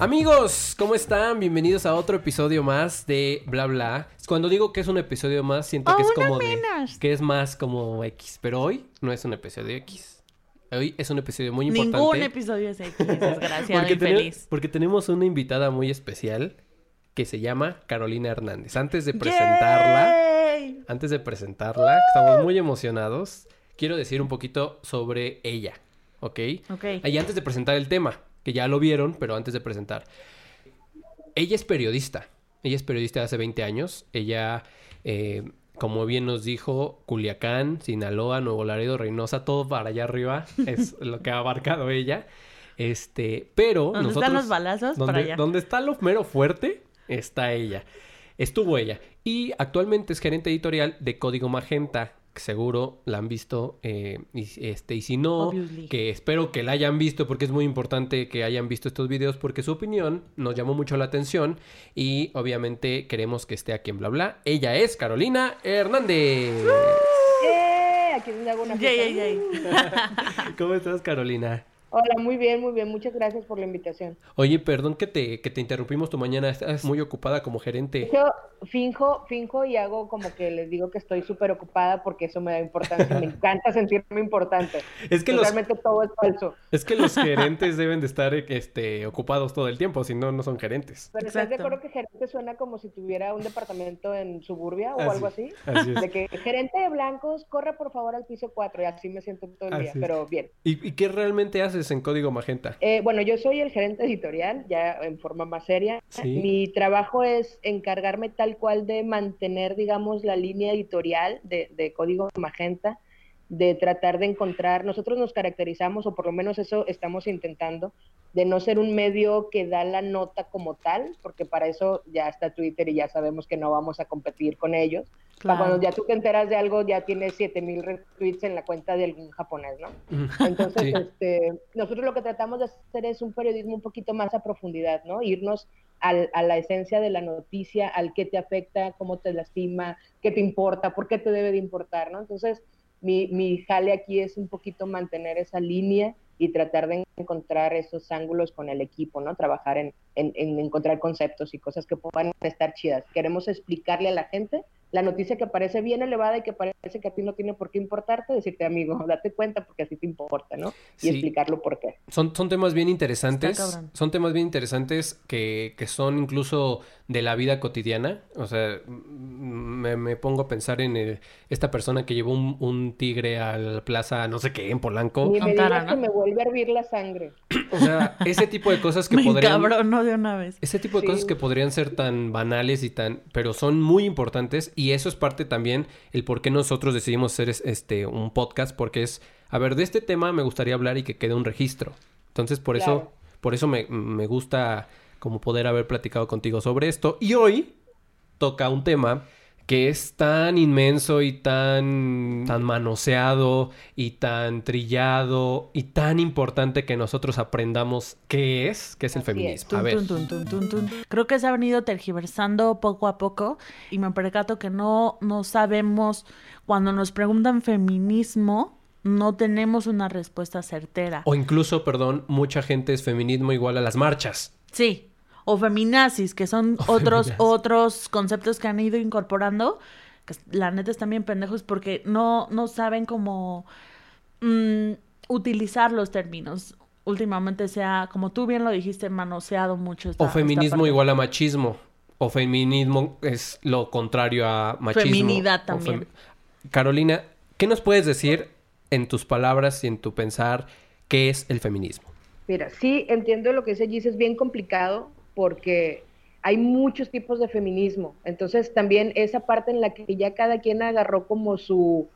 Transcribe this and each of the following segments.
Amigos, ¿cómo están? Bienvenidos a otro episodio más de Bla Bla. Cuando digo que es un episodio más, siento que es uno como de- que es más como X, pero hoy no es un episodio X. Hoy es un episodio muy importante. Ningún episodio es X, desgraciado porque, y tene- feliz. porque tenemos una invitada muy especial que se llama Carolina Hernández. Antes de presentarla, ¡Yay! antes de presentarla, estamos muy emocionados. Quiero decir un poquito sobre ella, ¿ok? Ok. Y antes de presentar el tema, que ya lo vieron, pero antes de presentar. Ella es periodista. Ella es periodista de hace 20 años. Ella, eh, como bien nos dijo, Culiacán, Sinaloa, Nuevo Laredo, Reynosa, todo para allá arriba es lo que ha abarcado ella. Este, pero ¿Dónde nosotros... están los balazos? Donde, Para allá. donde está lo mero fuerte, está ella. Estuvo ella. Y actualmente es gerente editorial de Código Magenta. Seguro la han visto. eh, y, este, y si no, Obviously. que espero que la hayan visto porque es muy importante que hayan visto estos videos porque su opinión nos llamó mucho la atención y obviamente queremos que esté aquí en bla bla. Ella es Carolina Hernández. ¡Eh! Aquí hago una. ¿Cómo estás, Carolina? Hola, muy bien, muy bien. Muchas gracias por la invitación. Oye, perdón que te, que te interrumpimos tu mañana. Estás muy ocupada como gerente. Yo finjo, finjo y hago como que les digo que estoy súper ocupada porque eso me da importancia. Me encanta sentirme importante. Es que los, Realmente todo es falso. Es que los gerentes deben de estar este, ocupados todo el tiempo, si no, no son gerentes. Pero ¿estás de Exacto. acuerdo que gerente suena como si tuviera un departamento en suburbia o Así algo así? Así es. De que gerente de blancos, corre por favor al piso 4 y así me siento todo el día, Así es. pero bien. ¿Y, y qué realmente haces en Código Magenta? Eh, bueno, yo soy el gerente editorial, ya en forma más seria. Sí. Mi trabajo es encargarme tal cual de mantener, digamos, la línea editorial de, de Código Magenta, de tratar de encontrar, nosotros nos caracterizamos, o por lo menos eso estamos intentando, de no ser un medio que da la nota como tal, porque para eso ya está Twitter y ya sabemos que no vamos a competir con ellos. Claro. cuando ya tú te enteras de algo, ya tienes 7000 retweets en la cuenta de algún japonés, ¿no? Entonces, Sí. este, nosotros lo que tratamos de hacer es un periodismo un poquito más a profundidad, ¿no? Irnos al- a la esencia de la noticia, al qué te afecta, cómo te lastima, qué te importa, por qué te debe de importar, ¿no? Entonces, mi, mi jale aquí es un poquito mantener esa línea y tratar de encontrar esos ángulos con el equipo, ¿no? Trabajar en, en- en encontrar conceptos y cosas que puedan estar chidas. Queremos explicarle a la gente la noticia que parece bien elevada y que parece que a ti no tiene por qué importarte, decirte, amigo, date cuenta porque así te importa, ¿no? Y Sí. explicarlo por qué. Son, son temas bien interesantes. Son temas bien interesantes que, que son incluso de la vida cotidiana. O sea, me, me pongo a pensar en el- esta persona que llevó un, un tigre a la plaza, no sé qué, en Polanco. Ni me digas ¿no? que me vuelve a hervir la sangre. O sea, ese tipo de cosas que Me podrían... encabronó de una vez. Ese tipo de Sí. cosas que podrían ser tan banales y tan, pero son muy importantes y eso es parte también el por qué nosotros decidimos hacer es- este un podcast porque es, a ver, de este tema me gustaría hablar y que quede un registro. Entonces, por eso por eso me, me gusta como poder haber platicado contigo sobre esto y hoy toca un tema que es tan inmenso y tan, tan manoseado y tan trillado y tan importante que nosotros aprendamos qué es, qué es el Así feminismo. A ver. tun, tun, tun, tun, tun. Creo que se ha venido tergiversando poco a poco y me percato que no, no sabemos, cuando nos preguntan feminismo, no tenemos una respuesta certera. O incluso, perdón, mucha gente es feminismo igual a las marchas. Sí, o feminazis, que son O otros, feminazis. otros conceptos que han ido incorporando, que la neta están bien pendejos porque no, no saben cómo mm, utilizar los términos. Últimamente se ha, como tú bien lo dijiste, manoseado mucho. esta- O feminismo igual a machismo. O feminismo es lo contrario a machismo. Feminidad también. Carolina, ¿qué nos puedes decir en tus palabras y en tu pensar qué es el feminismo? Mira, sí entiendo lo que dice Gis, es bien complicado porque hay muchos tipos de feminismo. Entonces también esa parte en la que ya cada quien agarró como su,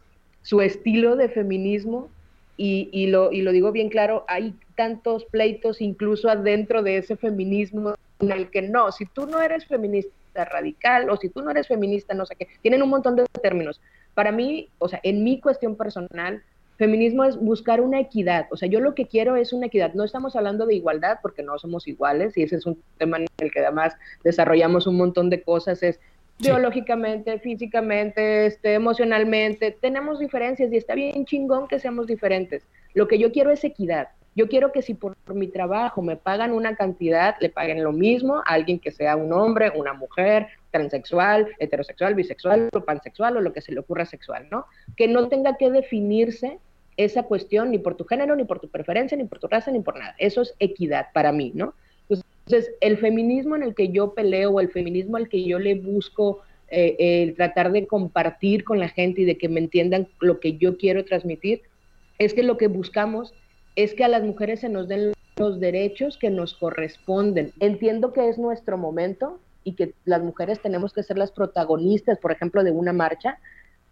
su estilo de feminismo y, y lo, digo bien claro, hay tantos pleitos incluso adentro de ese feminismo en el que no, si tú no eres feminista radical o si tú no eres feminista no sé qué, tienen un montón de términos. Para mí, o sea, en mi cuestión personal, feminismo es buscar una equidad. O sea, yo lo que quiero es una equidad. No estamos hablando de igualdad porque no somos iguales y ese es un tema en el que además desarrollamos un montón de cosas. Es Sí. biológicamente, físicamente, este, emocionalmente, tenemos diferencias y está bien chingón que seamos diferentes. Lo que yo quiero es equidad. Yo quiero que si por, mi trabajo me pagan una cantidad, le paguen lo mismo a alguien que sea un hombre, una mujer, transexual, heterosexual, bisexual o pansexual o lo que se le ocurra sexual, ¿no? Que no tenga que definirse esa cuestión ni por tu género, ni por tu preferencia, ni por tu raza, ni por nada. Eso es equidad para mí, ¿no? Entonces, el feminismo en el que yo peleo el feminismo al que yo le busco eh, el tratar de compartir con la gente y de que me entiendan lo que yo quiero transmitir, es que lo que buscamos es que a las mujeres se nos den los derechos que nos corresponden. Entiendo que es nuestro momento y que las mujeres tenemos que ser las protagonistas, por ejemplo, de una marcha,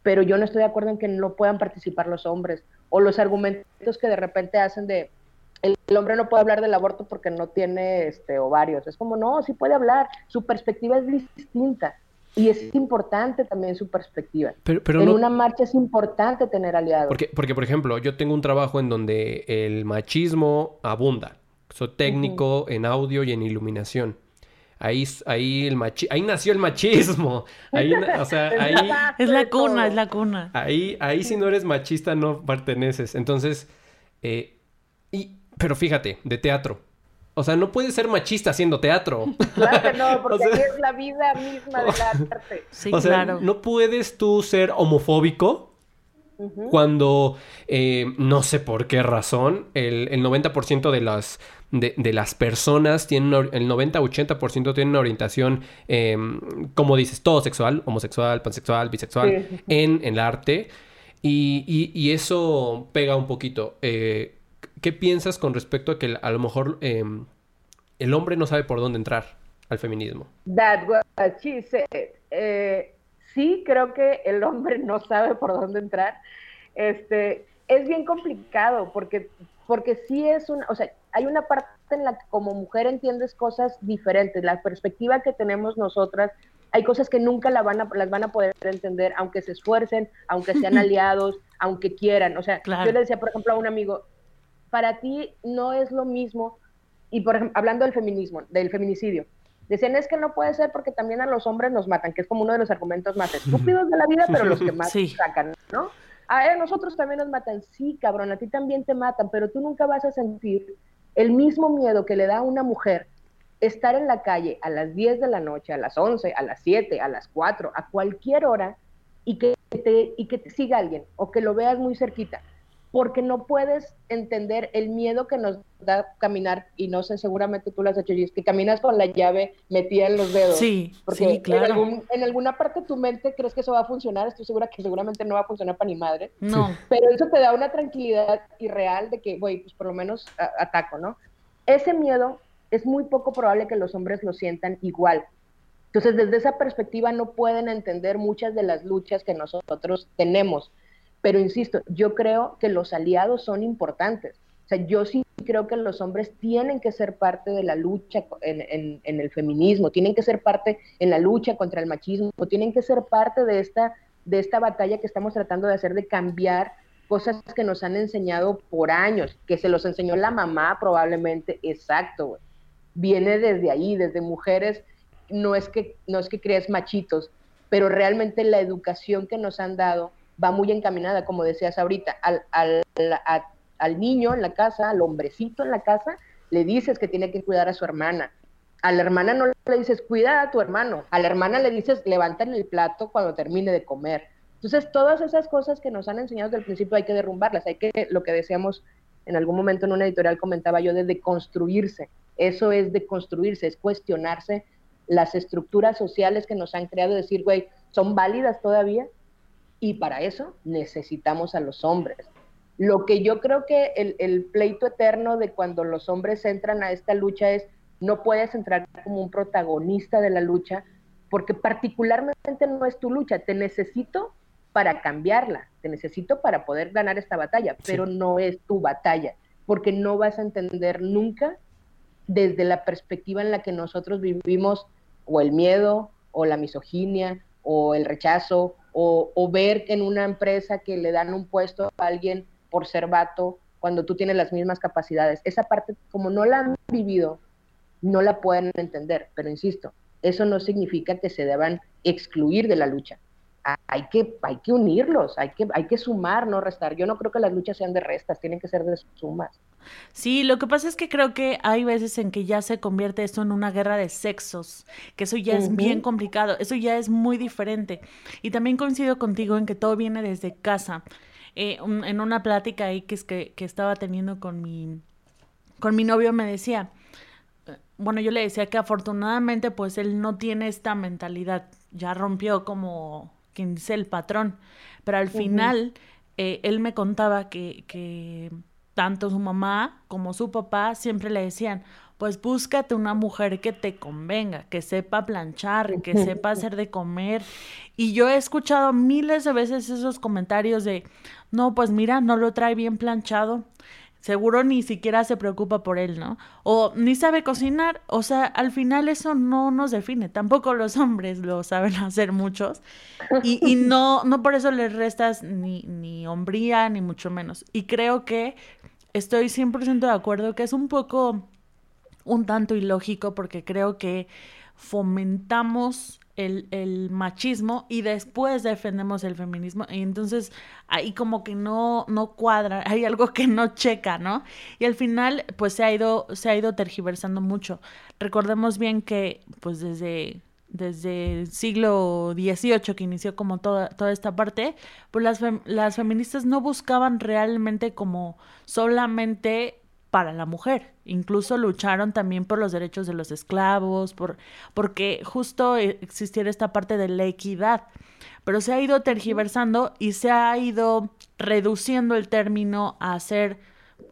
pero yo no estoy de acuerdo en que no puedan participar los hombres o los argumentos que de repente hacen de el, hombre no puede hablar del aborto porque no tiene este ovarios. Es como, no, sí puede hablar, su perspectiva es distinta. Y es importante también su perspectiva. Pero, en una marcha es importante tener aliados. Porque, porque, por ejemplo, yo tengo un trabajo en donde el machismo abunda. Soy técnico en audio y en iluminación. Ahí, ahí, el machi ahí nació el machismo. Ahí, o sea, ahí... Es la cuna, es la cuna. Ahí, ahí si no eres machista no perteneces. Entonces, eh, y, pero fíjate, de teatro. O sea, no puedes ser machista haciendo teatro. Claro que no, porque es la vida misma del arte. Sí, o sea, no puedes tú ser homofóbico cuando, eh, no sé por qué razón, el, 90% de las, de, las personas tienen, el 90-80% tienen una orientación, em, como dices, todo sexual, homosexual, pansexual, bisexual, en, el arte. Y, y, eso pega un poquito. Eh, ¿Qué piensas con respecto a que a lo mejor em, el hombre no sabe por dónde entrar al feminismo? That what she said. Eh, sí, creo que el hombre no sabe por dónde entrar. Este, es bien complicado porque, porque sí es una, o sea, hay una parte en la que como mujer entiendes cosas diferentes. La perspectiva que tenemos nosotras, hay cosas que nunca la van a, las van a poder entender, aunque se esfuercen, aunque sean aliados, aunque quieran. O sea, yo le decía, por ejemplo, a un amigo, para ti no es lo mismo, y por ejemplo, hablando del feminismo, del feminicidio, decían es que no puede ser porque también a los hombres nos matan, que es como uno de los argumentos más estúpidos de la vida, pero los que más sacan, ¿no? A nosotros también nos matan, sí, cabrón, a ti también te matan, pero tú nunca vas a sentir el mismo miedo que le da a una mujer estar en la calle a las 10 de la noche, a las 11, a las 7, a las 4, a cualquier hora, y que te, y que te siga alguien o que lo veas muy cerquita porque no puedes entender el miedo que nos da caminar, y no sé, seguramente tú lo has hecho, y es que caminas con la llave metida en los dedos. Sí, sí, claro. En, alguna parte de tu mente crees que eso va a funcionar, estoy segura que seguramente no va a funcionar para ni madre. No. Pero eso te da una tranquilidad irreal de que, güey, pues por lo menos ataco, ¿no? Ese miedo es muy poco probable que los hombres lo sientan igual. Entonces, desde esa perspectiva no pueden entender muchas de las luchas que nosotros tenemos pero insisto, yo creo que los aliados son importantes. O sea, yo sí creo que los hombres tienen que ser parte de la lucha en, el feminismo, tienen que ser parte en la lucha contra el machismo, tienen que ser parte de esta, de esta batalla que estamos tratando de hacer de cambiar cosas que nos han enseñado por años, que se los enseñó la mamá probablemente, exacto, Viene desde ahí, desde mujeres, no es que, no es que crees machitos, pero realmente la educación que nos han dado va muy encaminada, como decías ahorita, al, al, al niño en la casa, al hombrecito en la casa, le dices que tiene que cuidar a su hermana. A la hermana no le dices, cuida a tu hermano. A la hermana le dices, levantan el plato cuando termine de comer. Entonces, todas esas cosas que nos han enseñado desde el principio hay que derrumbarlas. Hay que, lo que decíamos en algún momento en una editorial, comentaba yo, de deconstruirse. Eso es deconstruirse, es cuestionarse las estructuras sociales que nos han creado, decir, güey, ¿son válidas todavía? Y para eso necesitamos a los hombres. Lo que yo creo que el, pleito eterno de cuando los hombres entran a esta lucha es, no puedes entrar como un protagonista de la lucha, porque particularmente no es tu lucha, te necesito para cambiarla, te necesito para poder ganar esta batalla, pero no es tu batalla, porque no vas a entender nunca desde la perspectiva en la que nosotros vivimos o el miedo o la misoginia o el rechazo o, ver en una empresa que le dan un puesto a alguien por ser vato cuando tú tienes las mismas capacidades. Esa parte, como no la han vivido, no la pueden entender, pero insisto, eso no significa que se deban excluir de la lucha. Hay que, hay que unirlos, hay que, hay que sumar, no restar. Yo no creo que las luchas sean de restas, tienen que ser de sumas. Sí, lo que pasa es que creo que hay veces en que ya se convierte esto en una guerra de sexos, que eso ya es bien complicado, eso ya es muy diferente. Y también coincido contigo en que todo viene desde casa. Eh, en una plática ahí que, es que, que estaba teniendo con mi, con mi novio me decía, eh, bueno, yo le decía que afortunadamente pues él no tiene esta mentalidad, ya rompió como quien dice el patrón, pero al final eh, él me contaba que, que tanto su mamá como su papá siempre le decían, pues búscate una mujer que te convenga, que sepa planchar, que sepa hacer de comer. Y yo he escuchado miles de veces esos comentarios de, no, pues mira, no lo trae bien planchado. Seguro ni siquiera se preocupa por él, ¿no? O ni sabe cocinar. O sea, al final eso no nos define. Tampoco los hombres lo saben hacer muchos. Y, y no, no por eso les restas ni, ni hombría, ni mucho menos. Y creo que estoy 100% de acuerdo que es un poco un tanto ilógico porque creo que fomentamos el, machismo y después defendemos el feminismo y entonces ahí como que no, no cuadra, hay algo que no checa, ¿no? Y al final pues se ha ido, se ha ido tergiversando mucho. Recordemos bien que pues desde desde el siglo XVIII que inició como toda, toda esta parte, pues las, las feministas no buscaban realmente como solamente para la mujer. Incluso lucharon también por los derechos de los esclavos, por porque justo existiera esta parte de la equidad. Pero se ha ido tergiversando y se ha ido reduciendo el término a hacer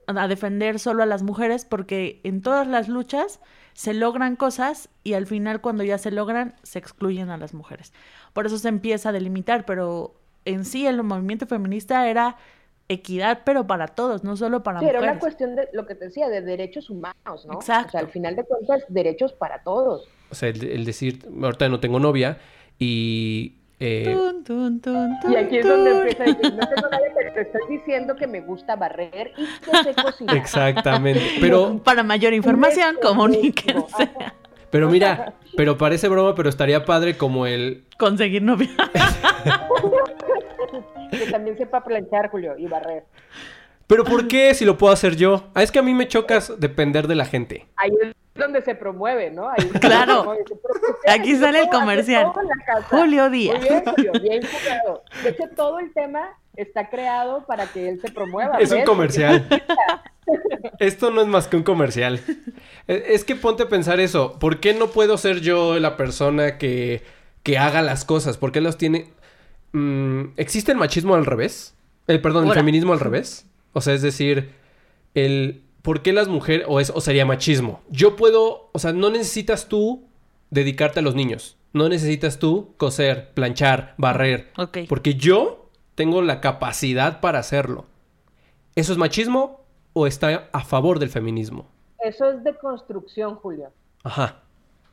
a defender solo a las mujeres porque en todas las luchas se logran cosas y al final cuando ya se logran se excluyen a las mujeres. Por eso se empieza a delimitar, pero en sí el movimiento feminista era equidad, pero para todos, no solo para sí, mujeres. Era una cuestión de lo que te decía, de derechos humanos, ¿no? Exacto. O sea, al final de cuentas, derechos para todos. O sea, el, el decir, ahorita no tengo novia y eh... Tun, tun, tun, y aquí es donde empieza a decir, no tengo nadie, pero te estoy diciendo que me gusta barrer y que sé cocinar. Exactamente, pero... Para mayor información, comuníquense. Pero mira, pero parece broma, pero estaría padre como el... Conseguir novia. que también sepa planchar, Julio, y barrer. Pero ¿por qué si lo puedo hacer yo? Ah, es que a mí me chocas depender de la gente. Ahí es donde se promueve, ¿no? Ahí claro. Promueve. Aquí sale el comercial. Julio Díaz. Muy bien, Julio, bien jugado. De hecho, todo el tema está creado para que él se promueva. Es un comercial. Esto no es más que un comercial. Es que ponte a pensar eso. ¿Por qué no puedo ser yo la persona que, que haga las cosas? ¿Por qué los tiene... Mm, ¿Existe el machismo al revés? Eh, perdón, el feminismo al revés. O sea, es decir, el... ¿Por qué las mujeres... O, es, o sería machismo? Yo puedo... O sea, no necesitas tú dedicarte a los niños. No necesitas tú coser, planchar, barrer. Porque yo tengo la capacidad para hacerlo. ¿Eso es machismo o está a favor del feminismo? Eso es de construcción, Julio. Ajá.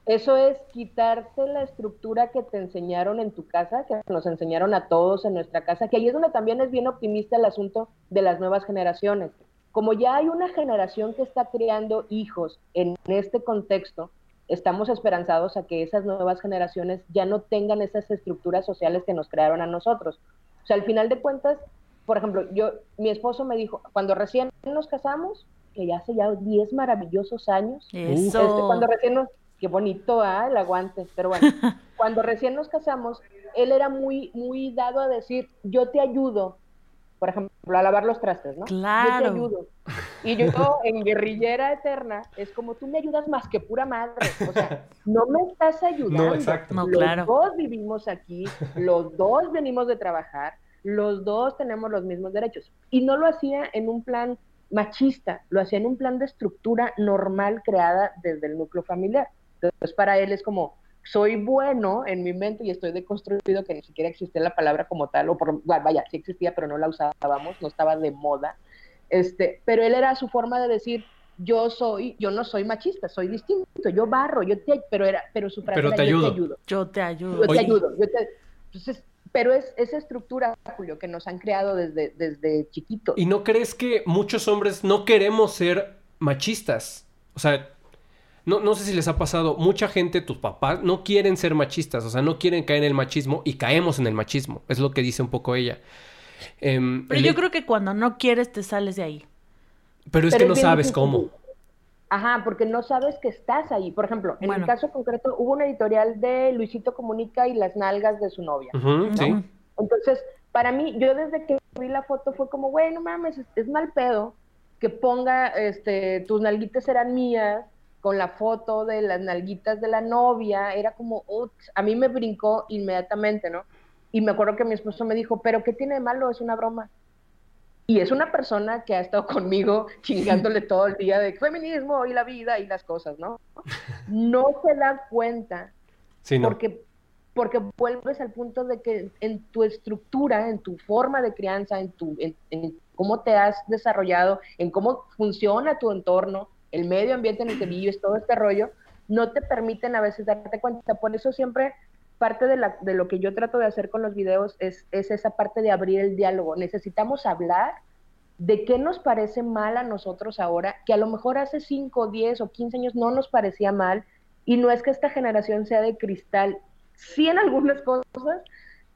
Eso es quitarte la estructura que te enseñaron en tu casa, que nos enseñaron a todos en nuestra casa, que ahí es donde también es bien optimista el asunto de las nuevas generaciones. Como ya hay una generación que está creando hijos en este contexto, estamos esperanzados a que esas nuevas generaciones ya no tengan esas estructuras sociales que nos crearon a nosotros. O sea, al final de cuentas, por ejemplo, yo, mi esposo me dijo, cuando recién nos casamos, que ya hace ya 10 maravillosos años, Eso. este, cuando recién nos, qué bonito, ¿ah? El aguante, pero bueno, cuando recién nos casamos, él era muy, muy dado a decir, yo te ayudo, por ejemplo, a lavar los trastes, ¿no? Yo Claro. te ayudo. Y yo, en guerrillera eterna, es como tú me ayudas más que pura madre. O sea, no me estás ayudando. No, exacto. No, los claro. dos vivimos aquí, los dos venimos de trabajar, los dos tenemos los mismos derechos. Y no lo hacía en un plan machista, lo hacía en un plan de estructura normal creada desde el núcleo familiar. Entonces, para él es como, soy bueno en mi mente y estoy deconstruido, que ni siquiera existía la palabra como tal, o por, vaya, sí existía, pero no la usábamos, no estaba de moda. Este, pero él era su forma de decir, yo soy, yo no soy machista, soy distinto, yo barro, yo te, pero era, pero su frase Pero era, te yo ayudo. te ayudo, Yo te ayudo. yo te Oye. ayudo, yo te- entonces, pero es esa estructura, Julio, que nos han creado desde, desde chiquitos. ¿Y no crees que muchos hombres no queremos ser machistas? O sea, no, no sé si les ha pasado, mucha gente, tus papás, no quieren ser machistas, o sea, no quieren caer en el machismo y caemos en el machismo. Es lo que dice un poco ella. Em, Pero el- yo creo que cuando no quieres te sales de ahí. Pero es Pero que no sabes difícil. cómo. Ajá, porque no sabes que estás ahí. Por ejemplo, en Bueno. el caso concreto, hubo una editorial de Luisito Comunica y las nalgas de su novia. Sí. Entonces, para mí, yo desde que vi la foto fue como, güey, no mames, es, es mal pedo que ponga, este, tus nalguitas eran mías, con la foto de las nalguitas de la novia, era como, a mí me brincó inmediatamente, ¿no? Y me acuerdo que mi esposo me dijo, pero ¿qué tiene de malo? Es una broma. Y es una persona que ha estado conmigo chingándole todo el día de feminismo y la vida y las cosas, ¿no? No se da cuenta Sí, no. porque, porque vuelves al punto de que en tu estructura, en tu forma de crianza, en, tu, en, en cómo te has desarrollado, en cómo funciona tu entorno, el medio ambiente en el que vives, todo este rollo, no te permiten a veces darte cuenta. Por eso siempre parte de, la, de lo que yo trato de hacer con los videos es, es esa parte de abrir el diálogo. Necesitamos hablar de qué nos parece mal a nosotros ahora, que a lo mejor hace 5, 10 o 15 años no nos parecía mal, y no es que esta generación sea de cristal, sí en algunas cosas,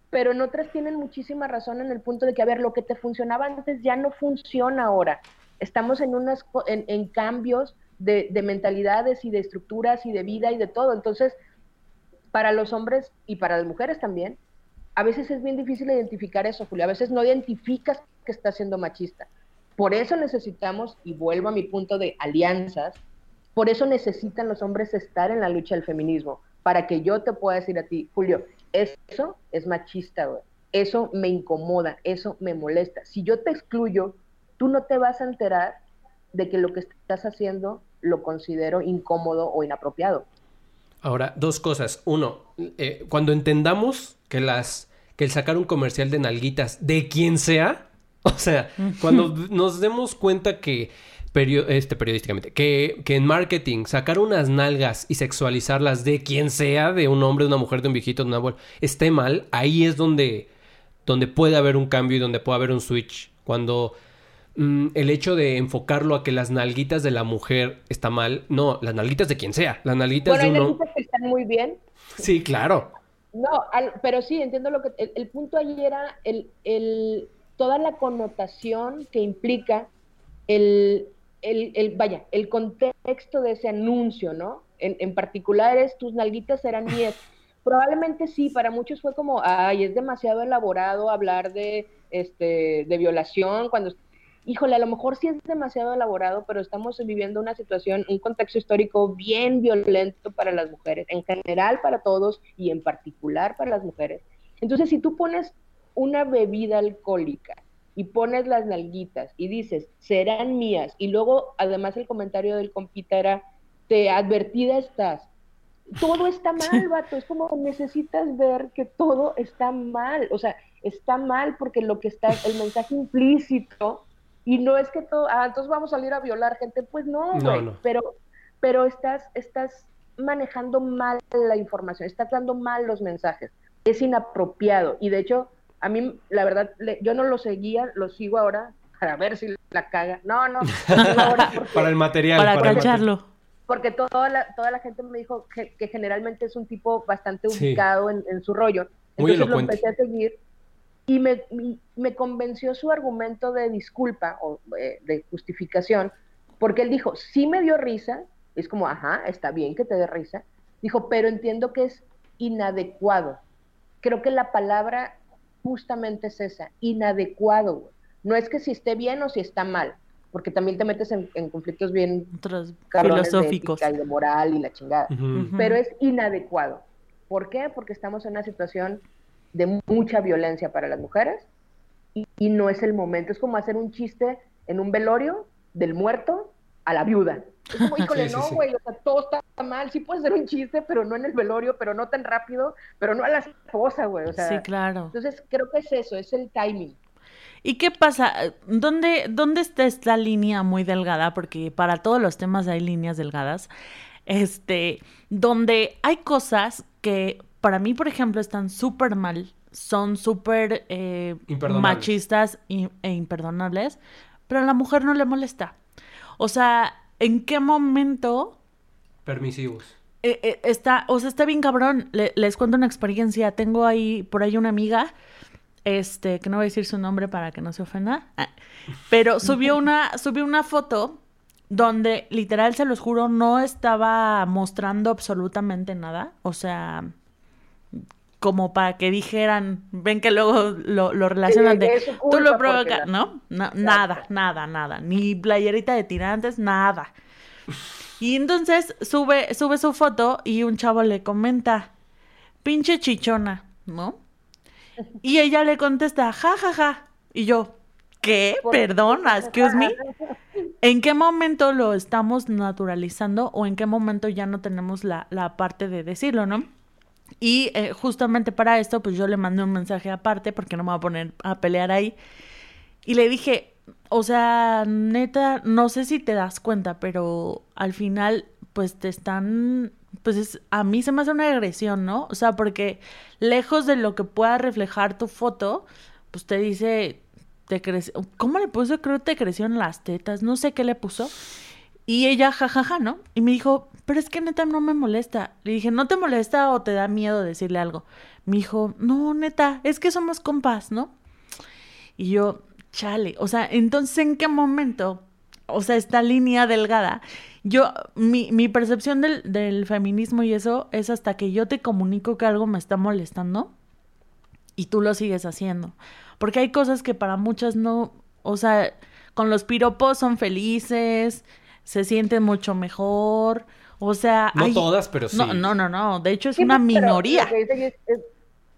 pero en otras tienen muchísima razón en el punto de que, a ver, lo que te funcionaba antes ya no funciona ahora. Estamos en, unas, en, cambios de, de mentalidades y de estructuras y de vida y de todo. Entonces, para los hombres y para las mujeres también, a veces es bien difícil identificar eso, Julio. A veces no identificas que estás siendo machista. Por eso necesitamos, y vuelvo a mi punto de alianzas, por eso necesitan los hombres estar en la lucha del feminismo, para que yo te pueda decir a ti, Julio, eso es machista. Eso me incomoda, eso me molesta. Si yo te excluyo, tú no te vas a enterar de que lo que estás haciendo lo considero incómodo o inapropiado. Ahora, dos cosas. Uno, eh, cuando entendamos que las que el sacar un comercial de nalguitas de quien sea, o sea, cuando nos demos cuenta que perio- este, periodísticamente, que, que en marketing sacar unas nalgas y sexualizarlas de quien sea, de un hombre, de una mujer, de un viejito, de un abuelo, esté mal, ahí es donde, donde puede haber un cambio y donde puede haber un switch. Cuando mm, el hecho de enfocarlo a que las nalguitas de la mujer está mal, no, las nalguitas de quien sea, las nalguitas Bueno, hay de un hombre. nalguitas que están muy bien, Sí, claro. No, al- pero sí, entiendo lo que... El, el punto allí era el, el, toda la connotación que implica el, el, el- vaya, el contexto de ese anuncio, ¿no? En, en particular es tus nalguitas serán mías. Probablemente sí, para muchos fue como, ay, es demasiado elaborado hablar de, este, de violación cuando... Híjole, a lo mejor sí es demasiado elaborado, pero estamos viviendo una situación, un contexto histórico bien violento para las mujeres, en general para todos y en particular para las mujeres. Entonces, si tú pones una bebida alcohólica y pones las nalguitas y dices, serán mías, y luego además el comentario del compita era, te advertida estás. Todo está mal, vato. Es como necesitas ver que todo está mal. O sea, está mal porque lo que está, el mensaje implícito, y no es que todo, ah, entonces vamos a salir a violar gente. Pues no, No, güey. no. Pero, pero estás, estás manejando mal la información, estás dando mal los mensajes. Es inapropiado. Y de hecho, a mí, la verdad, le- yo no lo seguía, lo sigo ahora para ver si la caga. No, no, lo porque- Para el material. Para material. cacharlo. porque toda la, toda la gente me dijo que, que generalmente es un tipo bastante Sí. ubicado en, en su rollo. Muy Entonces lo elocuente. empecé a seguir y me, me convenció su argumento de disculpa o eh, de justificación, porque él dijo, sí me dio risa, es como, ajá, está bien que te dé risa, dijo, pero entiendo que es inadecuado. Creo que la palabra justamente es esa, inadecuado. güey. No es que si esté bien o si está mal, porque también te metes en, en conflictos bien de filosóficos. ética y de moral y la chingada. Ujú. Ujú. Pero es inadecuado. ¿Por qué? Porque estamos en una situación de mucha violencia para las mujeres y, y no es el momento. Es como hacer un chiste en un velorio del muerto a la viuda. Es como, híjole, Sí, sí, no, sí. güey, o sea, todo está mal. Sí puede ser un chiste, pero no en el velorio, pero no tan rápido, pero no a la esposa, güey. O sea, sí, claro. entonces creo que es eso, es el timing. ¿Y qué pasa? ¿Dónde, ¿Dónde está esta línea muy delgada? Porque para todos los temas hay líneas delgadas. Este, donde hay cosas que para mí, por ejemplo, están súper mal, son súper eh, machistas e imperdonables, pero a la mujer no le molesta. O sea, ¿en qué momento Permisivos. eh, eh, está, o sea, está bien cabrón. Le- les cuento una experiencia. Tengo ahí, por ahí una amiga. este, que no voy a decir su nombre para que no se ofenda, ah, pero subió una, subió una foto donde literal, se los juro, no estaba mostrando absolutamente nada. O sea, como para que dijeran, ven que luego lo, lo relacionan de, tú lo provocas, ¿no? nada, nada, nada, ni playerita de tirantes, nada. Y entonces sube, sube su foto y un chavo le comenta, pinche chichona, ¿no? Y ella le contesta, ja, ja, ja. Y yo, ¿qué? Perdón, excuse me. ¿En qué momento lo estamos naturalizando o en qué momento ya no tenemos la, la parte de decirlo, ¿no? Y eh, justamente para esto, pues yo le mandé un mensaje aparte porque no me voy a poner a pelear ahí. Y le dije, o sea, neta, no sé si te das cuenta, pero al final, pues te están, pues es, a mí se me hace una agresión, ¿no? O sea, porque lejos de lo que pueda reflejar tu foto, pues te dice, te creció, ¿cómo le puso? Creo que te crecieron las tetas, no sé qué le puso. Y ella, jajaja, ¿no? Y me dijo, pero es que neta no me molesta. Le dije, ¿no te molesta o te da miedo decirle algo? Me dijo, no, neta, es que somos compas, ¿no? Y yo, chale, o sea, entonces, ¿en qué momento? O sea, esta línea delgada. Yo, mi, mi percepción del, del feminismo y eso es hasta que yo te comunico que algo me está molestando y tú lo sigues haciendo. Porque hay cosas que para muchas no, o sea, con los piropos son felices, se sienten mucho mejor. O sea, no todas, pero sí. No, no, no, no. De hecho, es una minoría.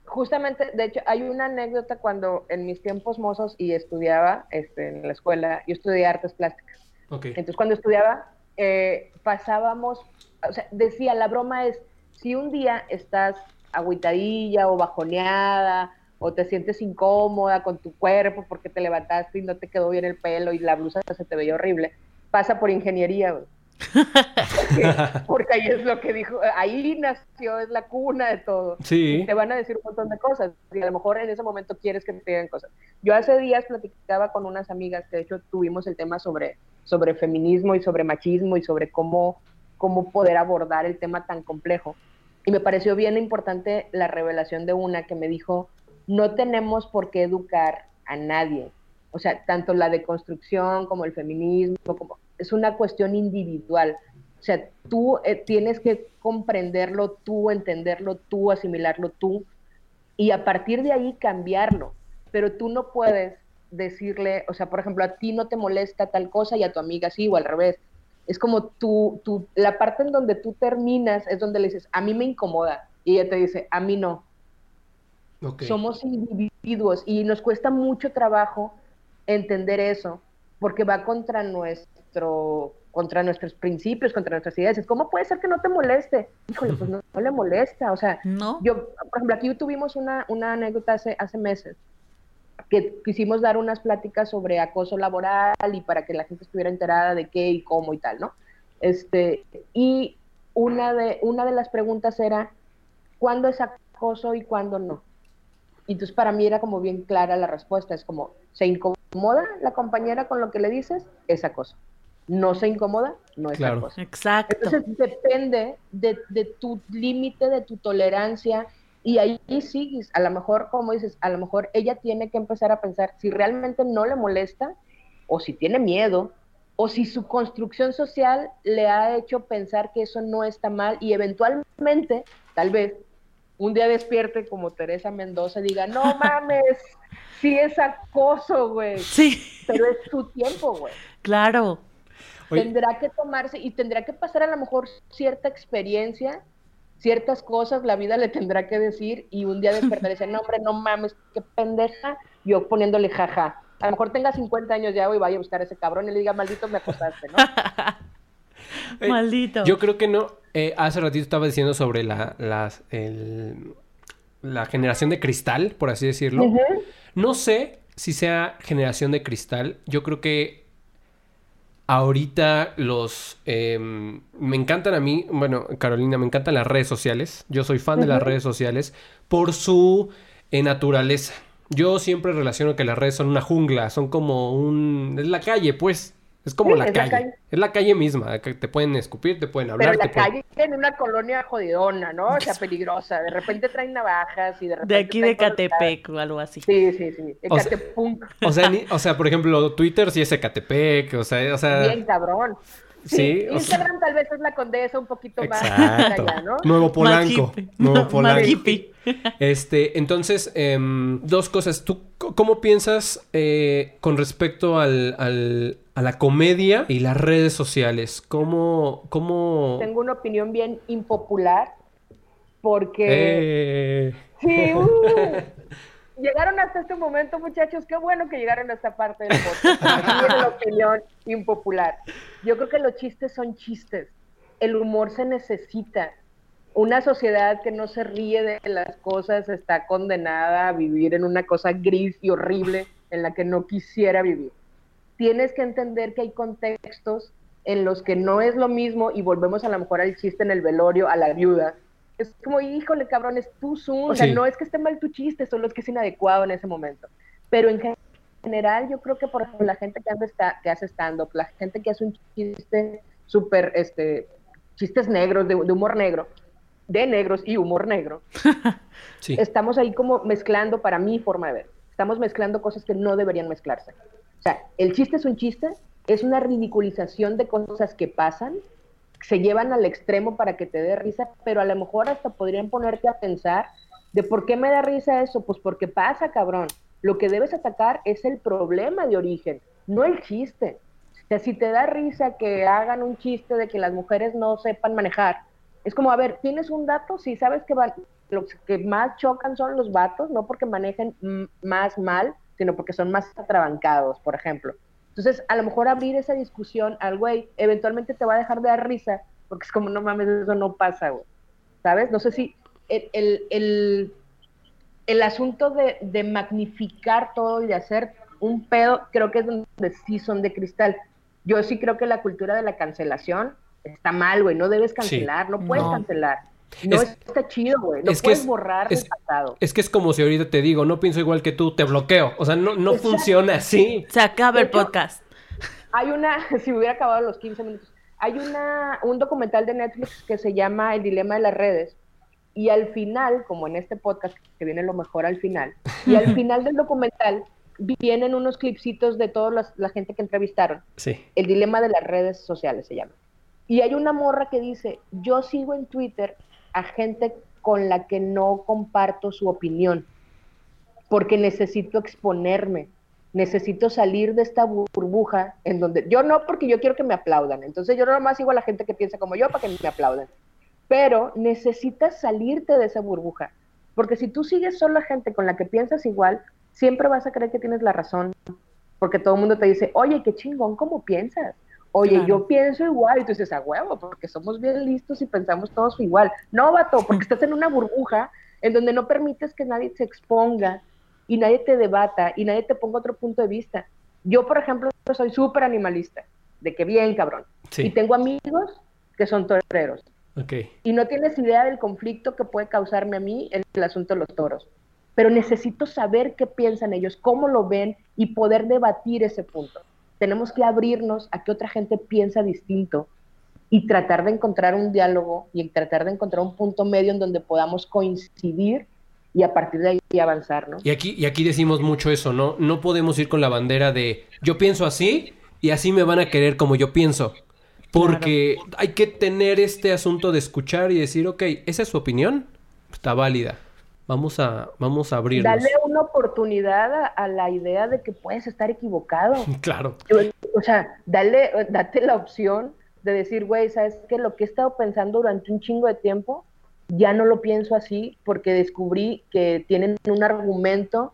justamente, de hecho, hay una anécdota cuando en mis tiempos mozos y estudiaba este, en la escuela, yo estudié artes plásticas. Entonces, cuando estudiaba, eh, pasábamos, o sea, decía, la broma es, si un día estás agüitadilla o bajoneada o te sientes incómoda con tu cuerpo porque te levantaste y no te quedó bien el pelo y la blusa se te veía horrible, pasa por ingeniería, Porque, ahí es lo que dijo, ahí nació, es la cuna de todo. Sí. te van a decir un montón de cosas y a lo mejor en ese momento quieres que te digan cosas. Yo hace días platicaba con unas amigas que de hecho tuvimos el tema sobre, sobre feminismo y sobre machismo y sobre cómo, cómo poder abordar el tema tan complejo. Y me pareció bien importante la revelación de una que me dijo, no tenemos por qué educar a nadie. O sea, tanto la deconstrucción como el feminismo, como es una cuestión individual. O sea, tú eh, tienes que comprenderlo tú, entenderlo tú, asimilarlo tú y a partir de ahí cambiarlo. Pero tú no puedes decirle, o sea, por ejemplo, a ti no te molesta tal cosa y a tu amiga sí o al revés. Es como tú, tú, la parte en donde tú terminas es donde le dices, a mí me incomoda y ella te dice, a mí no. Somos individuos y nos cuesta mucho trabajo entender eso porque va contra nuestro contra nuestros principios, contra nuestras ideas. ¿Cómo puede ser que no te moleste? Híjole, pues no, le molesta. O sea, ¿No? yo, por ejemplo, aquí tuvimos una, una anécdota hace, hace meses que quisimos dar unas pláticas sobre acoso laboral y para que la gente estuviera enterada de qué y cómo y tal, ¿no? Este, y una de, una de las preguntas era, ¿cuándo es acoso y cuándo no? Y entonces para mí era como bien clara la respuesta, es como, ¿se incomoda la compañera con lo que le dices? Es acoso no se incomoda, no es claro. cosa. Exacto. Entonces depende de, tu límite, de tu tolerancia, y ahí sigues, a lo mejor, como dices, a lo mejor ella tiene que empezar a pensar si realmente no le molesta, o si tiene miedo, o si su construcción social le ha hecho pensar que eso no está mal, y eventualmente, tal vez, un día despierte como Teresa Mendoza y diga, no mames, sí es acoso, güey. Sí. Pero es su tiempo, güey. Claro. Tendrá que tomarse y tendrá que pasar a lo mejor cierta experiencia, ciertas cosas, la vida le tendrá que decir y un día despertar y decir, no, hombre, no mames, qué pendeja, yo poniéndole jaja. A lo mejor tenga 50 años ya y vaya a buscar a ese cabrón y le diga, maldito, me acostaste, ¿no? Maldito. Yo creo que no. Eh, hace ratito estaba diciendo sobre la, la generación de cristal, por así decirlo. No sé si sea generación de cristal. Yo creo que Ahorita los... Em, me encantan a mí, bueno, Carolina, me encantan las redes sociales. Yo soy fan de las redes sociales por su eh, naturaleza. Yo siempre relaciono que las redes son una jungla, son como un... es la calle, pues. Es como Sí, la, es la calle. calle. Es la calle misma. que Te pueden escupir, te pueden hablar. Pero la te pueden- calle en una colonia jodidona, ¿no? O sea, peligrosa. De repente traen navajas y de repente. De aquí de Catepec o algo así. Sí, sí, sí. O sea-. O sea, ni- o sea, por ejemplo, Twitter sí es Ecatepec, o sea, o sea, Bien cabrón. Sí, sí, o sea, Instagram tal vez es la condesa un poquito más exacto. allá, ¿no? Nuevo Polanco. Nuevo Polanco. hippie. Este, entonces, em, dos cosas. ¿Tú cómo piensas eh, con respecto al, al- a la comedia y las redes sociales? ¿Cómo, cómo... Tengo una opinión bien impopular porque Eh, sí, uh, llegaron hasta este momento, muchachos. Qué bueno que llegaron a esta parte del podcast. Aquí la opinión impopular. Yo creo que los chistes son chistes. El humor se necesita. Una sociedad que no se ríe de las cosas está condenada a vivir en una cosa gris y horrible en la que no quisiera vivir. Tienes que entender que hay contextos en los que no es lo mismo y volvemos a lo mejor al chiste en el velorio, a la viuda. Es como, híjole, cabrón, es tu Zoom. O sea, Sí. no es que esté mal tu chiste, solo es que es inadecuado en ese momento. Pero en gen- general, yo creo que por ejemplo, la gente que, está, que hace stand-up, la gente que hace un chiste súper, este, chistes negros, de, de humor negro, de negros y humor negro, sí. estamos ahí como mezclando, para mi forma de ver, estamos mezclando cosas que no deberían mezclarse. O sea, el chiste es un chiste, es una ridiculización de cosas que pasan, se llevan al extremo para que te dé risa, pero a lo mejor hasta podrían ponerte a pensar de por qué me da risa eso, pues porque pasa, cabrón. Lo que debes atacar es el problema de origen, no el chiste. O sea, si te da risa que hagan un chiste de que las mujeres no sepan manejar, es como, a ver, ¿tienes un dato? Si sabes que van, los que más chocan son los vatos, no porque manejen más mal, sino porque son más atrabancados, por ejemplo. Entonces, a lo mejor abrir esa discusión al güey, eventualmente te va a dejar de dar risa, porque es como, no mames, eso no pasa, güey. ¿Sabes? No sé si el, el, el, el asunto de, de magnificar todo y de hacer un pedo, creo que es donde sí son de cristal. Yo sí creo que la cultura de la cancelación está mal, güey. No debes cancelar, no puedes No. cancelar. No Es- está chido, güey. No es que puedes es- borrar es- el pasado. Es que es como si ahorita te digo, no pienso igual que tú, te bloqueo. O sea, no, no Exacto. funciona así. Se acaba el podcast. Hay una, si hubiera acabado los 15 minutos, hay una, un documental de Netflix que se llama El dilema de las redes. Y al final, como en este podcast, que viene lo mejor al final, y al final del documental vienen unos clipsitos de toda las- la gente que entrevistaron. Sí. El dilema de las redes sociales se llama. Y hay una morra que dice, yo sigo en Twitter a gente con la que no comparto su opinión, porque necesito exponerme, necesito salir de esta burbuja en donde yo no, porque yo quiero que me aplaudan, entonces yo nomás sigo a la gente que piensa como yo para que me aplaudan, pero necesitas salirte de esa burbuja, porque si tú sigues solo a gente con la que piensas igual, siempre vas a creer que tienes la razón, porque todo el mundo te dice, oye, qué chingón, ¿cómo piensas? Oye, Claro. yo pienso igual, y tú dices, a huevo, porque somos bien listos y pensamos todos igual. No, vato, porque estás en una burbuja en donde no permites que nadie se exponga y nadie te debata y nadie te ponga otro punto de vista. Yo, por ejemplo, soy súper animalista, de que bien, cabrón. Sí. Y tengo amigos que son toreros. Ok. Y no tienes idea del conflicto que puede causarme a mí el, el asunto de los toros. Pero necesito saber qué piensan ellos, cómo lo ven y poder debatir ese punto. Tenemos que abrirnos a que otra gente piensa distinto y tratar de encontrar un diálogo y tratar de encontrar un punto medio en donde podamos coincidir y a partir de ahí avanzar, ¿no? Y aquí, y aquí decimos mucho eso, ¿no? No podemos ir con la bandera de yo pienso así y así me van a querer como yo pienso. Porque hay que tener este asunto de escuchar y decir, ok, esa es su opinión, está válida. Vamos a, vamos a abrirnos. Dale una oportunidad a, a la idea de que puedes estar equivocado. Claro. O sea, dale, date la opción de decir, güey, ¿sabes qué? Lo que he estado pensando durante un chingo de tiempo, ya no lo pienso así porque descubrí que tienen un argumento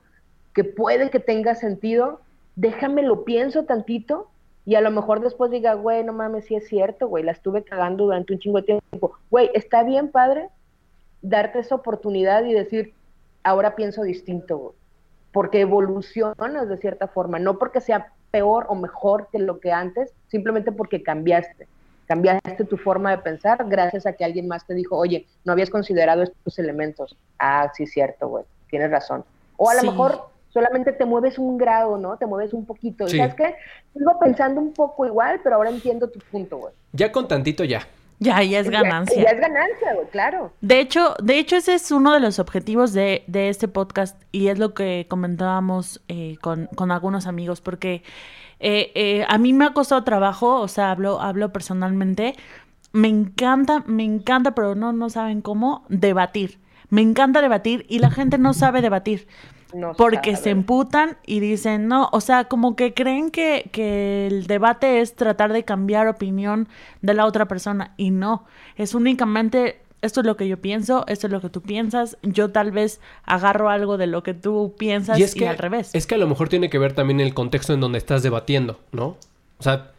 que puede que tenga sentido. Déjame lo pienso tantito y a lo mejor después diga, güey, no mames, sí es cierto, güey, la estuve cagando durante un chingo de tiempo. Güey, está bien, padre, darte esa oportunidad y decir, ahora pienso distinto. Porque evolucionas de cierta forma, no porque sea peor o mejor que lo que antes, simplemente porque cambiaste. Cambiaste tu forma de pensar gracias a que alguien más te dijo, oye, no habías considerado estos elementos. Ah, sí, cierto, güey, tienes razón. O a lo mejor solamente te mueves un grado, ¿no? Te mueves un poquito. Sí. ¿Sabes qué? Sigo pensando un poco igual, pero ahora entiendo tu punto, güey. Ya con tantito ya. Ya, ya es ganancia. Ya, ya es ganancia, güey, claro. De hecho, de hecho, ese es uno de los objetivos de, de este podcast y es lo que comentábamos eh, con, con algunos amigos, porque eh, eh, a mí me ha costado trabajo, o sea, hablo, hablo personalmente, me encanta, me encanta, pero no, no saben cómo, debatir. Me encanta debatir y la gente no sabe debatir. No Porque sabe. se emputan y dicen, no, o sea, como que creen que, que el debate es tratar de cambiar opinión de la otra persona y no, es únicamente, esto es lo que yo pienso, esto es lo que tú piensas, yo tal vez agarro algo de lo que tú piensas y, Y es que al revés. Es que a lo mejor tiene que ver también el contexto en donde estás debatiendo, ¿no? O sea,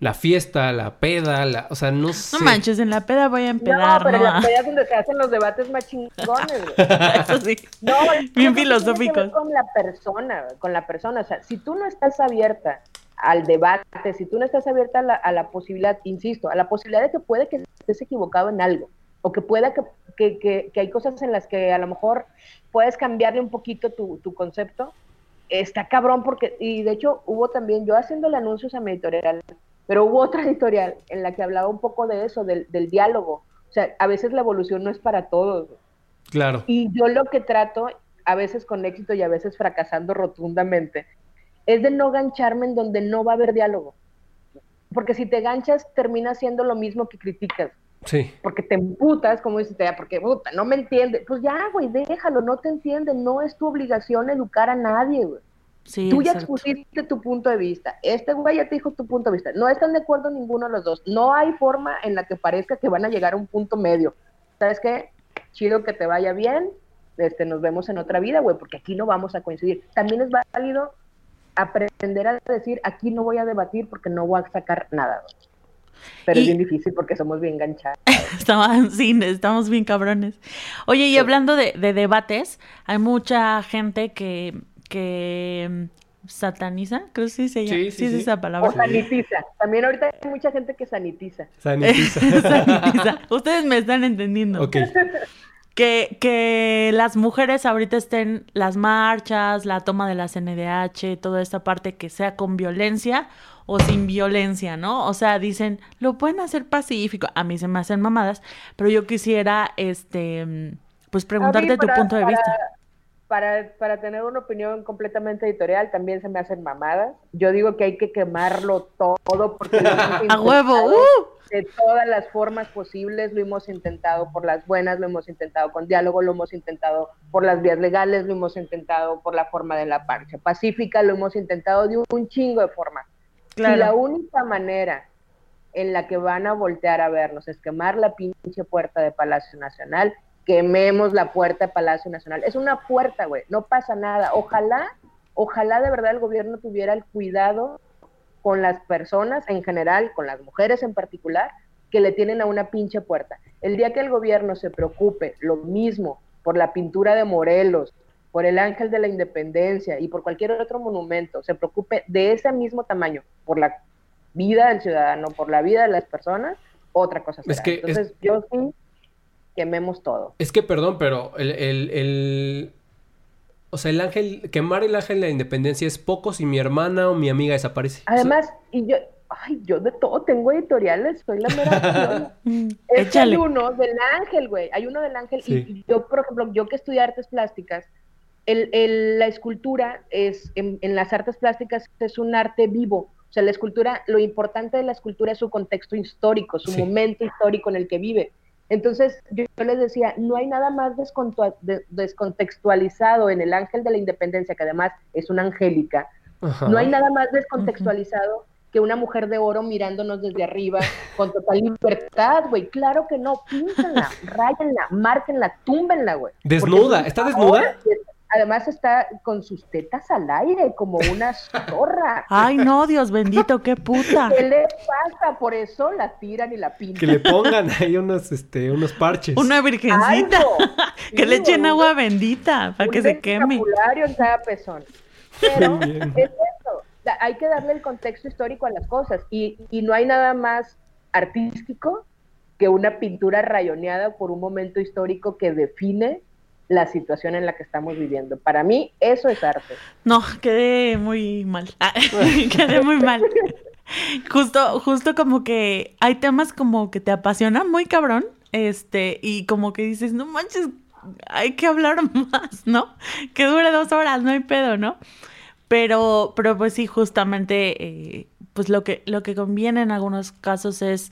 la fiesta, la peda, la, o sea, no sé. No manches, en la peda voy a No, empedar, pero ¿no? en las peleas donde se hacen los debates más chingones, güey. Eso sí. No, Bien filosóficos. Con la persona, güey, con la persona. O sea, si tú no estás abierta al debate, si tú no estás abierta a la, a la posibilidad, insisto, a la posibilidad de que puede que estés equivocado en algo, o que pueda que, que, que- que hay cosas en las que a lo mejor puedes cambiarle un poquito tu, tu concepto, está cabrón porque, y de hecho hubo también, yo haciendo anuncios a mi editorial, pero hubo otra editorial en la que hablaba un poco de eso, del, del diálogo. O sea, a veces la evolución no es para todos. Claro. Y yo lo que trato, a veces con éxito y a veces fracasando rotundamente, es de no gancharme en donde no va a haber diálogo. Porque si te ganchas, termina siendo lo mismo que criticas. Sí. Porque te emputas, como dices, "Ya, porque puta, no me entiende. Pues ya, güey, déjalo, no te entiende. No es tu obligación educar a nadie, güey. Sí, Tú ya exacto. expusiste tu punto de vista. Este güey ya te dijo tu punto de vista. No están de acuerdo ninguno de los dos. No hay forma en la que parezca que van a llegar a un punto medio. ¿Sabes qué? Chido que te vaya bien. Este, nos vemos en otra vida, güey, porque aquí no vamos a coincidir. También es válido aprender a decir, aquí no voy a debatir porque no voy a sacar nada. Pero Y- es bien difícil porque somos bien enganchados. Estamos, sí, estamos bien cabrones. Oye, y hablando de, de debates, hay mucha gente que, que mm, sataniza, creo que sí se llama. Sí, sí, es sí. esa O palabra. sanitiza. También ahorita hay mucha gente que sanitiza. Sanitiza. Sanitiza. Ustedes me están entendiendo. ok. Que, que las mujeres ahorita estén las marchas, la toma de la CNDH, toda esta parte que sea con violencia o sin violencia, ¿no? O sea, dicen, lo pueden hacer pacífico. A mí se me hacen mamadas, pero yo quisiera, este, mm, pues preguntarte tu punto de para- vista. Para, para tener una opinión completamente editorial, también se me hacen mamadas. Yo digo que hay que quemarlo todo porque lo hemos A huevo, ¡uh! de todas las formas posibles, lo hemos intentado por las buenas, lo hemos intentado con diálogo, lo hemos intentado por las vías legales, lo hemos intentado por la forma de la marcha pacífica, lo hemos intentado de un, un chingo de formas. Si la única manera en la que van a voltear a vernos es quemar la pinche puerta de Palacio Nacional, quememos la puerta de Palacio Nacional. Es una puerta, güey, no pasa nada. Ojalá, ojalá de verdad el gobierno tuviera el cuidado con las personas en general, con las mujeres en particular, que le tienen a una pinche puerta. El día que el gobierno se preocupe lo mismo por la pintura de Morelos, por el Ángel de la Independencia y por cualquier otro monumento, se preocupe de ese mismo tamaño, por la vida del ciudadano, por la vida de las personas, otra cosa será. Es que es- Entonces, yo sí, quememos todo. Es que, perdón, pero el, el, el- O sea, el ángel... Quemar el ángel de la independencia es poco si mi hermana o mi amiga desaparece. Además, y yo, ay, yo de todo tengo editoriales, soy la mera. Mm, Es que hay uno del ángel, güey. Hay uno del ángel. y- Sí. Y, yo, por ejemplo, yo que estudié artes plásticas, el, el- la escultura es, en, en las artes plásticas es un arte vivo. O sea, la escultura, lo importante de la escultura es su contexto histórico, su Sí. momento histórico en el que vive. Entonces, yo, yo les decía, no hay nada más descontextualizado en el ángel de la independencia, que además es una angélica, Ajá. no hay nada más descontextualizado que una mujer de oro mirándonos desde arriba con total libertad, güey. Claro que no, píntenla, ráyenla, márquenla, túmbenla, güey. Desnuda, es- ¿está desnuda? Además está con sus tetas al aire, como una zorra. Ay, no, Dios bendito, qué puta. ¿Qué le pasa? Por eso la tiran y la pintan. Que le pongan ahí unos, este, unos parches. Una virgencita. Algo. Que le echen agua bendita para un que se queme. escapulario en cada pezón. Pero bien. es eso, hay que darle el contexto histórico a las cosas y, y no hay nada más artístico que una pintura rayoneada por un momento histórico que define la situación en la que estamos viviendo. Para mí, eso es arte. No, quedé muy mal. Ah, quedé muy mal. Justo, justo como que hay temas como que te apasionan muy cabrón, este, y como que dices, no manches, hay que hablar más, ¿no? Que dure dos horas, no hay pedo, ¿no? Pero, pero pues sí, justamente, eh, pues lo que, lo que conviene en algunos casos es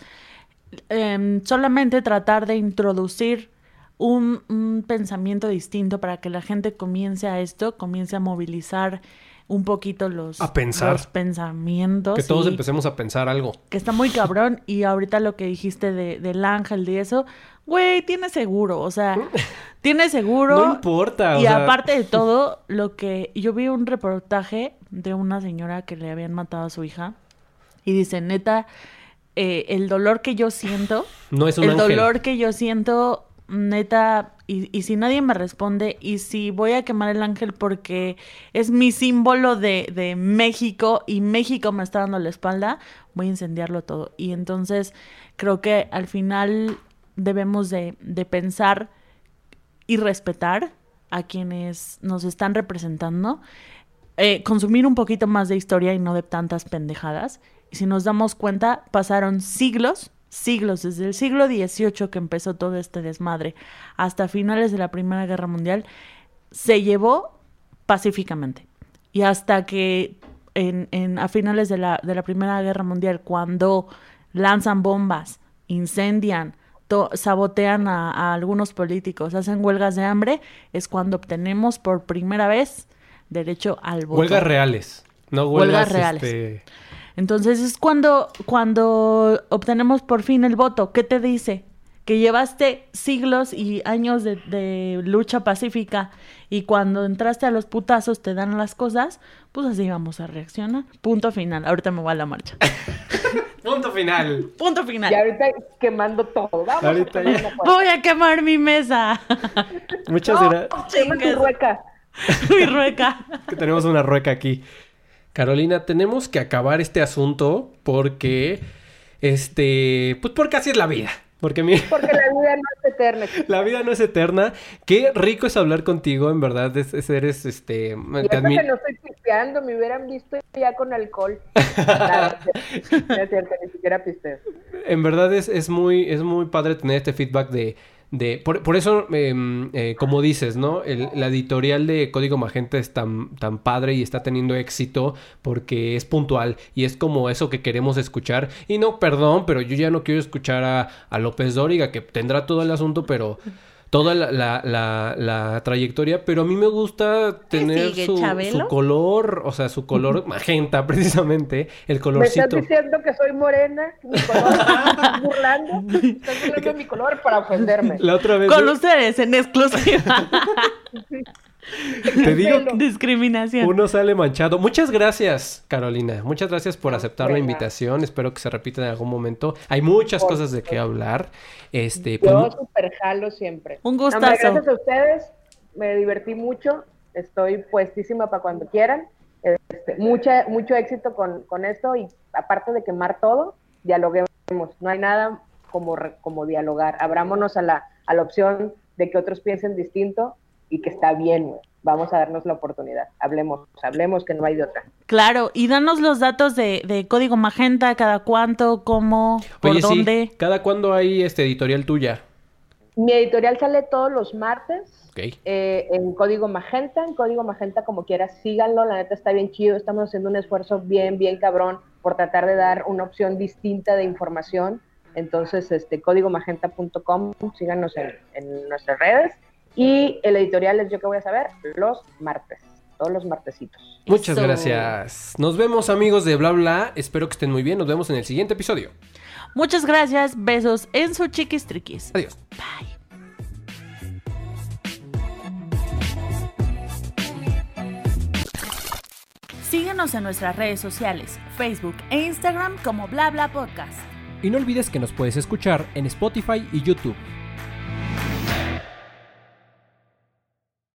em, solamente tratar de introducir un, un, pensamiento distinto para que la gente comience a esto, comience a movilizar un poquito los, a pensar. los pensamientos. Que todos empecemos a pensar algo. que está muy cabrón. Y ahorita lo que dijiste de, del ángel y eso, güey, tiene seguro. O sea, tiene seguro. No importa. o y sea, aparte de todo, lo que yo vi un reportaje de una señora que le habían matado a su hija y dice, neta, eh, el dolor que yo siento, no es un el ángel. dolor que yo siento, neta, y, y si nadie me responde, y si voy a quemar el ángel porque es mi símbolo de, de México y México me está dando la espalda, voy a incendiarlo todo. Y entonces creo que al final debemos de, de pensar y respetar a quienes nos están representando, eh, consumir un poquito más de historia y no de tantas pendejadas. Y si nos damos cuenta, pasaron siglos, siglos, desde el siglo XVIII que empezó todo este desmadre hasta finales de la Primera Guerra Mundial, se llevó pacíficamente. Y hasta que en, en- a finales de la, de la Primera Guerra Mundial, cuando lanzan bombas, incendian, to- sabotean a, a algunos políticos, hacen huelgas de hambre, es cuando obtenemos por primera vez derecho al voto. Huelgas reales. No Huelgas huelgas, reales. este, Entonces es cuando, cuando obtenemos por fin el voto. ¿Qué te dice? Que llevaste siglos y años de, de lucha pacífica y cuando entraste a los putazos te dan las cosas, pues así vamos a reaccionar. Punto final. Ahorita me voy a la marcha. Punto final. Punto final. Y ahorita quemando todo. Vamos Ahorita a poner ya. una puerta. Voy a quemar mi mesa. Muchas No, gracias. Chingues. rueca. mi rueca. Que tenemos una rueca aquí. Carolina, tenemos que acabar este asunto porque, este, pues porque así es la vida. Porque mira, Porque la vida no es eterna. la vida no es eterna. Qué rico es hablar contigo, en verdad. Es, es- eres, este, Y te admi- que no estoy pisteando, me hubieran visto ya con alcohol. Nada, no es cierto, ni siquiera pisteo. En verdad es, es muy, es muy padre tener este feedback de... de por, por eso, em, eh, como dices, ¿no? El- la editorial de Código Magenta es tan, tan padre y está teniendo éxito porque es puntual y es como eso que queremos escuchar. Y no, perdón, pero yo ya no quiero escuchar a, a López Dóriga, que tendrá todo el asunto, pero... Toda la, la, la- la trayectoria, pero a mí me gusta tener sigue, su, su color, o sea, su color magenta, precisamente, el ¿Me estás colorcito. diciendo que soy morena? Mi color, ¿Estás burlando? Estás burlando mi color para ofenderme. La otra vez... Con ustedes en exclusiva. Te digo. Discriminación. Uno sale manchado. Muchas gracias, Carolina. Muchas gracias por aceptar la invitación. Espero que se repita en algún momento. Hay muchas Por cosas de qué hablar. Este, pues, Yo súper jalo siempre. Un No, hombre, gustazo. gracias a ustedes, me divertí mucho, estoy puestísima para cuando quieran. Este, mucha, mucho éxito con, con esto y aparte de quemar todo, dialoguemos. No hay nada como, re- como dialogar. Abrámonos a la, a la opción de que otros piensen distinto y que está bien, güey. Vamos a darnos la oportunidad. Hablemos, hablemos que no hay de otra. Claro, y danos los datos de, de Código Magenta, cada cuánto, cómo, por oye, sí, dónde. ¿cada cuándo hay este editorial tuya? Mi editorial sale todos los martes. Ok. eh, en Código Magenta, en Código Magenta como quieras, síganlo, la neta está bien chido, estamos haciendo un esfuerzo bien, bien cabrón por tratar de dar una opción distinta de información, entonces este códigomagenta.com, síganos en, en nuestras redes y el editorial es yo que voy a saber los martes, todos los martesitos. Muchas Eso. gracias. Nos vemos, amigos de Bla Bla. Espero que estén muy bien. Nos vemos en el siguiente episodio. Muchas gracias, besos en su chiquis triquis. Adiós. Bye. Síguenos en nuestras redes sociales, Facebook e Instagram como Bla Bla Podcast. Y no olvides que nos puedes escuchar en Spotify y YouTube.